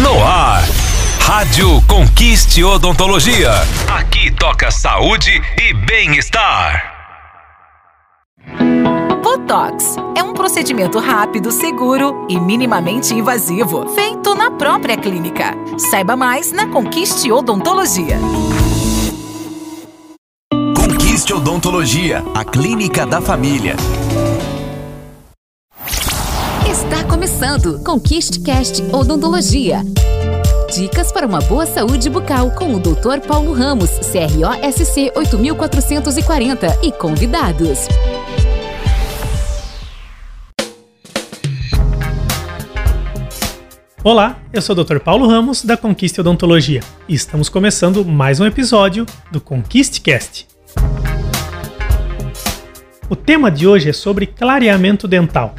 No ar. Rádio Conquiste Odontologia. Aqui toca saúde e bem-estar. Botox é um procedimento rápido, seguro e minimamente invasivo, feito na própria clínica. Saiba mais na Conquiste Odontologia. Conquiste Odontologia, a clínica da família. Começando Conquiste Cast Odontologia. Dicas para uma boa saúde bucal com o Dr. Paulo Ramos, CROSC 8440 e convidados. Olá, eu sou o Dr. Paulo Ramos da Conquiste Odontologia e estamos começando mais um episódio do ConquisteCast. O tema de hoje é sobre clareamento dental.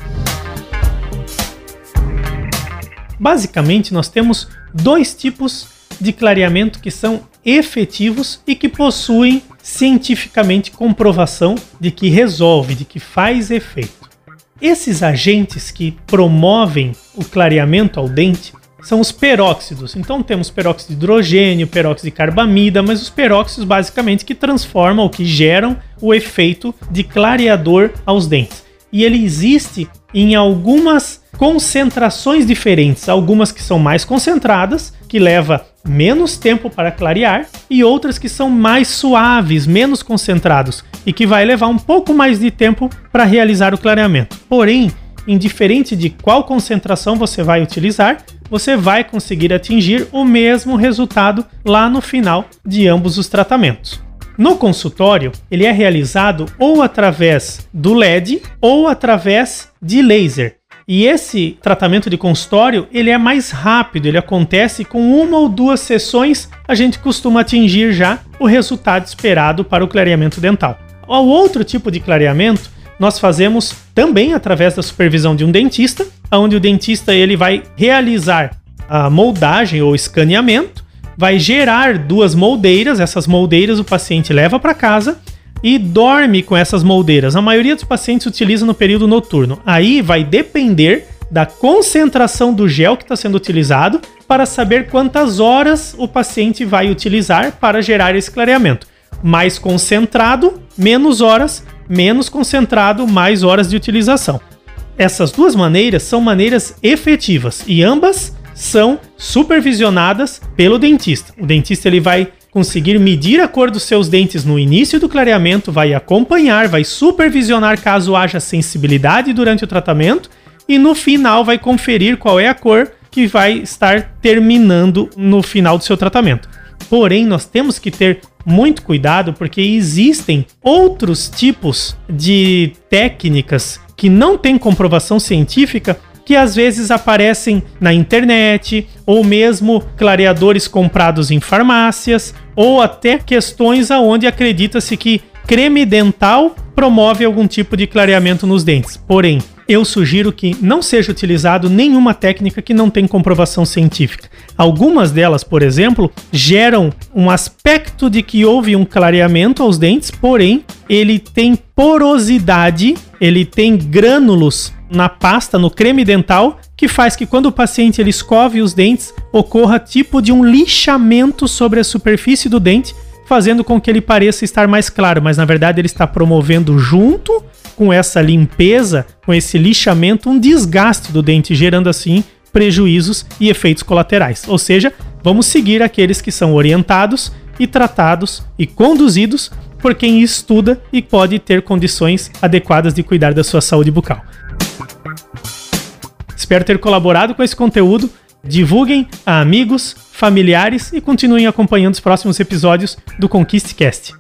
Basicamente, nós temos dois tipos de clareamento que são efetivos e que possuem cientificamente comprovação de que resolve, de que faz efeito. Esses agentes que promovem o clareamento ao dente são os peróxidos. Então temos peróxido de hidrogênio, peróxido de carbamida, mas os peróxidos basicamente que transformam que geram o efeito de clareador aos dentes. E ele existe em algumas concentrações diferentes, algumas que são mais concentradas, que leva menos tempo para clarear, e outras que são mais suaves, menos concentrados e que vai levar um pouco mais de tempo para realizar o clareamento. Porém, indiferente de qual concentração você vai utilizar, você vai conseguir atingir o mesmo resultado lá no final de ambos os tratamentos. No consultório, ele é realizado ou através do LED ou através de laser. E esse tratamento de consultório, ele é mais rápido, ele acontece com uma ou duas sessões, a gente costuma atingir já o resultado esperado para o clareamento dental. O outro tipo de clareamento nós fazemos também através da supervisão de um dentista, onde o dentista ele vai realizar a moldagem ou escaneamento, vai gerar duas moldeiras, essas moldeiras o paciente leva para casa e dorme com essas moldeiras. A maioria dos pacientes utiliza no período noturno. Aí vai depender da concentração do gel que está sendo utilizado para saber quantas horas o paciente vai utilizar para gerar esse clareamento. Mais concentrado, menos horas, menos concentrado, mais horas de utilização. Essas duas maneiras são maneiras efetivas e ambas são supervisionadas pelo dentista. O dentista ele vai conseguir medir a cor dos seus dentes no início do clareamento, vai acompanhar, vai supervisionar caso haja sensibilidade durante o tratamento e no final vai conferir qual é a cor que vai estar terminando no final do seu tratamento. Porém, nós temos que ter muito cuidado porque existem outros tipos de técnicas que não têm comprovação científica que às vezes aparecem na internet, ou mesmo clareadores comprados em farmácias, ou até questões aonde acredita-se que creme dental promove algum tipo de clareamento nos dentes. Porém, eu sugiro que não seja utilizado nenhuma técnica que não tem comprovação científica. Algumas delas, por exemplo, geram um aspecto de que houve um clareamento aos dentes, porém, ele tem porosidade, ele tem grânulos na pasta, no creme dental, que faz que quando o paciente ele escove os dentes, ocorra tipo de um lixamento sobre a superfície do dente, fazendo com que ele pareça estar mais claro, mas na verdade ele está promovendo junto com essa limpeza, com esse lixamento, um desgaste do dente, gerando assim prejuízos e efeitos colaterais. Ou seja, vamos seguir aqueles que são orientados e tratados e conduzidos por quem estuda e pode ter condições adequadas de cuidar da sua saúde bucal. Espero ter colaborado com esse conteúdo. Divulguem a amigos, familiares e continuem acompanhando os próximos episódios do ConquisteCast.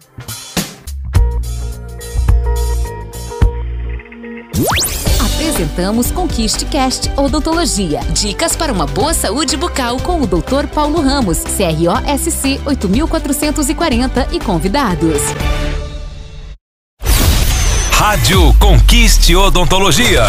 Apresentamos ConquisteCast Odontologia. Dicas para uma boa saúde bucal com o Dr. Paulo Ramos, CROSC 8440 e convidados. Rádio Conquiste Odontologia.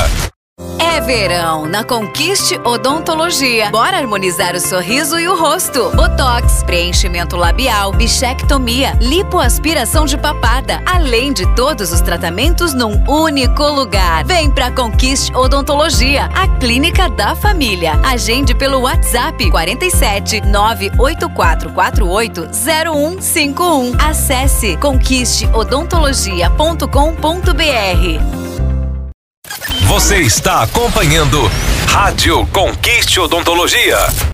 É verão na Conquiste Odontologia. Bora harmonizar o sorriso e o rosto. Botox, preenchimento labial, bichectomia, lipoaspiração de papada, além de todos os tratamentos num único lugar. Vem pra Conquiste Odontologia, a clínica da família. Agende pelo WhatsApp 47 98448 0151. Acesse conquisteodontologia.com.br. Você está acompanhando Rádio Conquiste Odontologia.